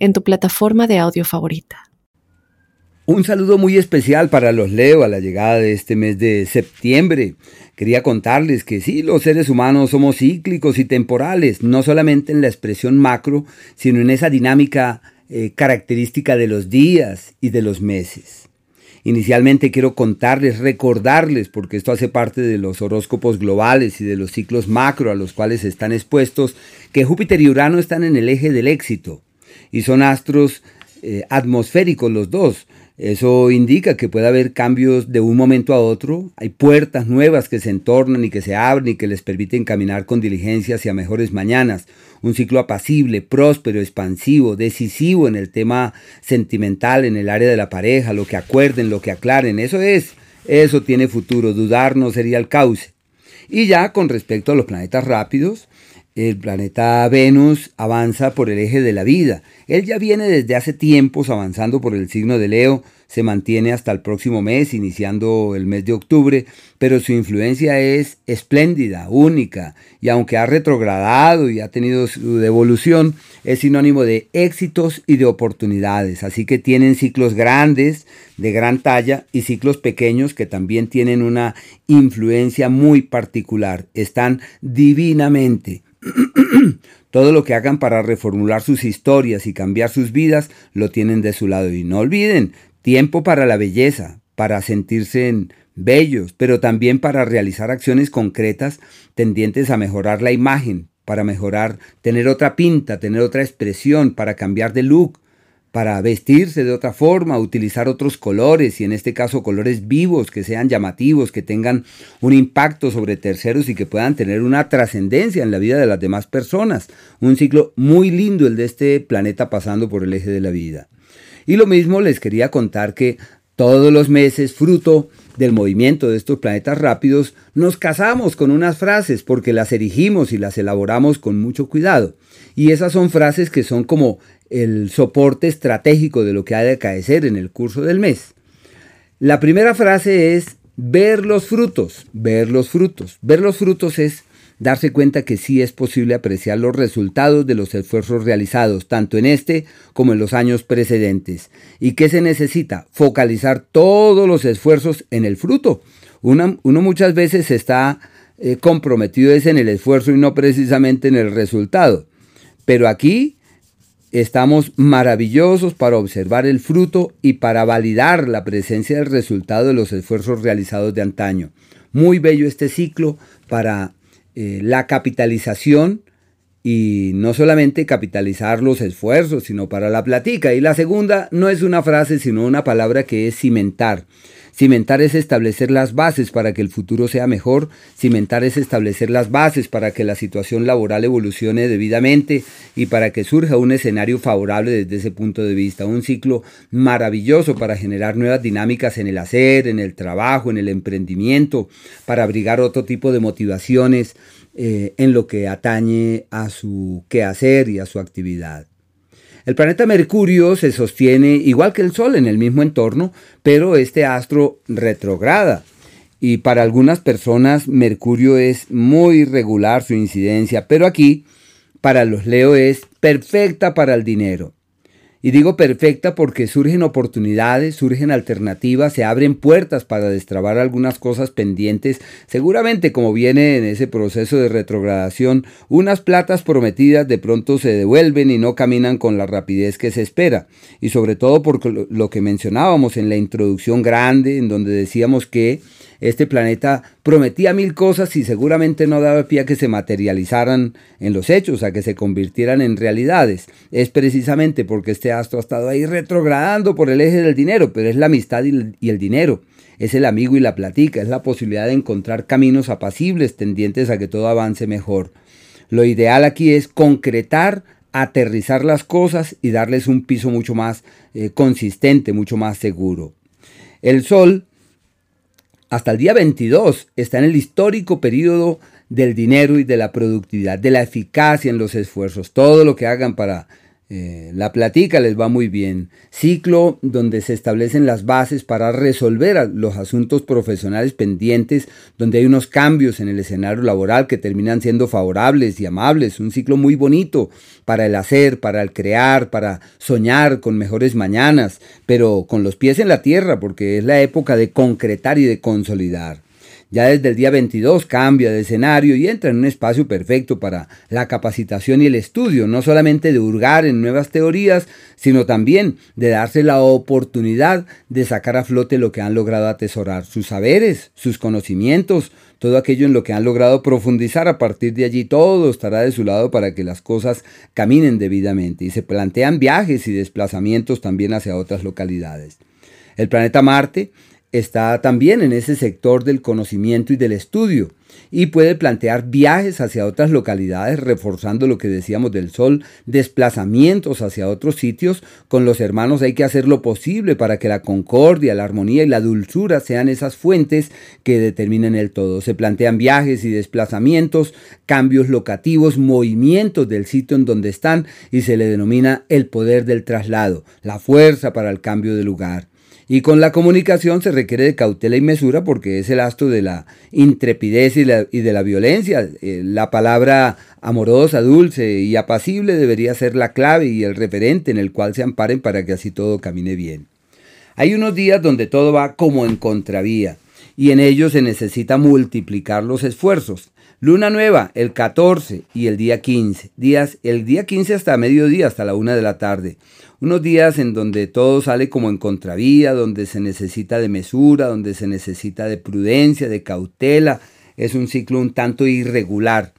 en tu plataforma de audio favorita. Un saludo muy especial para los Leo a la llegada de este mes de septiembre. Quería contarles que sí, los seres humanos somos cíclicos y temporales, no solamente en la expresión macro, sino en esa dinámica eh, característica de los días y de los meses. Inicialmente quiero contarles, recordarles, porque esto hace parte de los horóscopos globales y de los ciclos macro a los cuales están expuestos, que Júpiter y Urano están en el eje del éxito y son astros eh, atmosféricos los dos. Eso indica que puede haber cambios de un momento a otro, hay puertas nuevas que se entornan y que se abren y que les permiten caminar con diligencia hacia mejores mañanas. Un ciclo apacible, próspero, expansivo, decisivo en el tema sentimental, en el área de la pareja, lo que acuerden, lo que aclaren. Eso es, eso tiene futuro, dudar no sería el cauce. Y ya con respecto a los planetas rápidos, el planeta Venus avanza por el eje de la vida. Él ya viene desde hace tiempos avanzando por el signo de Leo, se mantiene hasta el próximo mes, iniciando el mes de octubre, pero su influencia es espléndida, única, y aunque ha retrogradado y ha tenido su devolución, es sinónimo de éxitos y de oportunidades. Así que tienen ciclos grandes, de gran talla, y ciclos pequeños que también tienen una influencia muy particular. Están divinamente Todo lo que hagan para reformular sus historias y cambiar sus vidas lo tienen de su lado. Y no olviden, tiempo para la belleza, para sentirse bellos, pero también para realizar acciones concretas tendientes a mejorar la imagen, para mejorar, tener otra pinta, tener otra expresión, para cambiar de look, para vestirse de otra forma, utilizar otros colores y en este caso colores vivos que sean llamativos, que tengan un impacto sobre terceros y que puedan tener una trascendencia en la vida de las demás personas. Un ciclo muy lindo el de este planeta pasando por el eje de la vida. Y lo mismo les quería contar que todos los meses, fruto del movimiento de estos planetas rápidos, nos casamos con unas frases porque las erigimos y las elaboramos con mucho cuidado. Y esas son frases que son como el soporte estratégico de lo que ha de acaecer en el curso del mes. La primera frase es ver los frutos, ver los frutos. Ver los frutos es darse cuenta que sí es posible apreciar los resultados de los esfuerzos realizados, tanto en este como en los años precedentes. ¿Y qué se necesita? Focalizar todos los esfuerzos en el fruto. uno muchas veces está eh, comprometido es en el esfuerzo y no precisamente en el resultado. Pero aquí Estamos maravillosos para observar el fruto y para validar la presencia del resultado de los esfuerzos realizados de antaño. Muy bello este ciclo para eh, la capitalización y no solamente capitalizar los esfuerzos, sino para la platica. Y la segunda no es una frase, sino una palabra que es cimentar. Cimentar es establecer las bases para que el futuro sea mejor. Cimentar es establecer las bases para que la situación laboral evolucione debidamente y para que surja un escenario favorable desde ese punto de vista. Un ciclo maravilloso para generar nuevas dinámicas en el hacer, en el trabajo, en el emprendimiento, para abrigar otro tipo de motivaciones eh, en lo que atañe a su quehacer y a su actividad. El planeta Mercurio se sostiene igual que el Sol en el mismo entorno, pero este astro retrograda. Y para algunas personas Mercurio es muy irregular su incidencia, pero aquí para los Leo es perfecta para el dinero. Y digo perfecta porque surgen oportunidades, surgen alternativas, se abren puertas para destrabar algunas cosas pendientes. Seguramente como viene en ese proceso de retrogradación, unas platas prometidas de pronto se devuelven y no caminan con la rapidez que se espera. Y sobre todo por lo que mencionábamos en la introducción grande, en donde decíamos que este planeta prometía mil cosas y seguramente no daba pie a que se materializaran en los hechos, a que se convirtieran en realidades. Es precisamente porque este astro ha estado ahí retrogradando por el eje del dinero, pero es la amistad y el dinero. Es el amigo y la platica, es la posibilidad de encontrar caminos apacibles tendientes a que todo avance mejor. Lo ideal aquí es concretar aterrizar las cosas y darles un piso mucho más eh, consistente, mucho más seguro. El Sol, hasta el día 22, está en el histórico periodo del dinero y de la productividad, de la eficacia en los esfuerzos. Todo lo que hagan para eh, la platica les va muy bien. Ciclo donde se establecen las bases para resolver los asuntos profesionales pendientes, donde hay unos cambios en el escenario laboral que terminan siendo favorables y amables. Un ciclo muy bonito para el hacer, para el crear, para soñar con mejores mañanas, pero con los pies en la tierra, porque es la época de concretar y de consolidar. Ya desde el día 22 cambia de escenario y entra en un espacio perfecto para la capacitación y el estudio, no solamente de hurgar en nuevas teorías, sino también de darse la oportunidad de sacar a flote lo que han logrado atesorar, sus saberes, sus conocimientos, todo aquello en lo que han logrado profundizar. A partir de allí todo estará de su lado para que las cosas caminen debidamente y se plantean viajes y desplazamientos también hacia otras localidades. El planeta Marte está también en ese sector del conocimiento y del estudio y puede plantear viajes hacia otras localidades reforzando lo que decíamos del sol, desplazamientos hacia otros sitios. Con los hermanos hay que hacer lo posible para que la concordia, la armonía y la dulzura sean esas fuentes que determinen el todo. Se plantean viajes y desplazamientos, cambios locativos, movimientos del sitio en donde están y se le denomina el poder del traslado, la fuerza para el cambio de lugar. Y con la comunicación se requiere de cautela y mesura porque es el astro de la intrepidez y, de la violencia. Eh, la palabra amorosa, dulce y apacible debería ser la clave y el referente en el cual se amparen para que así todo camine bien. Hay unos días donde todo va como en contravía y en ellos se necesita multiplicar los esfuerzos. Luna nueva, el 14 y el día 15. Días, el día 15 hasta mediodía, hasta la una de la tarde. Unos días en donde todo sale como en contravía, donde se necesita de mesura, donde se necesita de prudencia, de cautela. Es un ciclo un tanto irregular.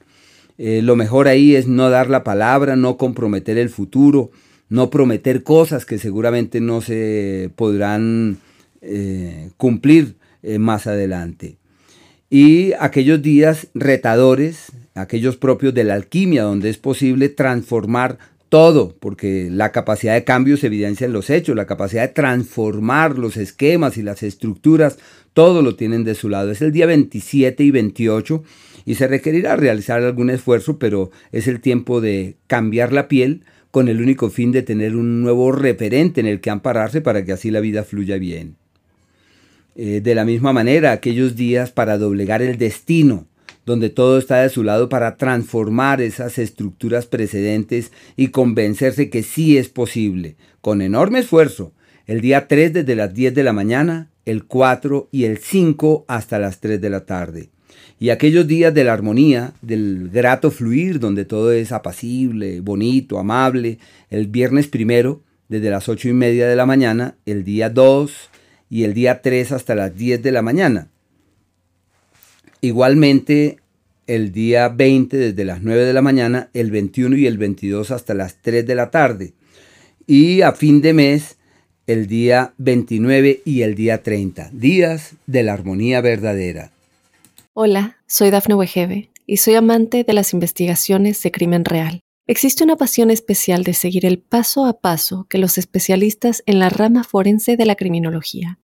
Eh, lo mejor ahí es no dar la palabra, no comprometer el futuro, no prometer cosas que seguramente no se podrán eh, cumplir eh, más adelante y aquellos días retadores, aquellos propios de la alquimia, donde es posible transformar todo, porque la capacidad de cambio se evidencia en los hechos, la capacidad de transformar los esquemas y las estructuras, todo lo tienen de su lado. Es el día 27 y 28 y se requerirá realizar algún esfuerzo, pero es el tiempo de cambiar la piel con el único fin de tener un nuevo referente en el que ampararse para que así la vida fluya bien. Eh, de la misma manera, aquellos días para doblegar el destino, donde todo está de su lado para transformar esas estructuras precedentes y convencerse que sí es posible, con enorme esfuerzo, el día 3 desde las 10 de la mañana, el 4 y el 5 hasta las 3 de la tarde. Y aquellos días de la armonía, del grato fluir, donde todo es apacible, bonito, amable, el viernes primero, desde las 8 y media de la mañana, el día 2, y el día 3 hasta las 10 de la mañana. Igualmente el día 20 desde las 9 de la mañana, el 21 y el 22 hasta las 3 de la tarde. Y a fin de mes el día 29 y el día 30, días de la armonía verdadera. Hola, soy Dafne Wegebe y soy amante de las investigaciones de crimen real. Existe una pasión especial de seguir el paso a paso que los especialistas en la rama forense de la criminología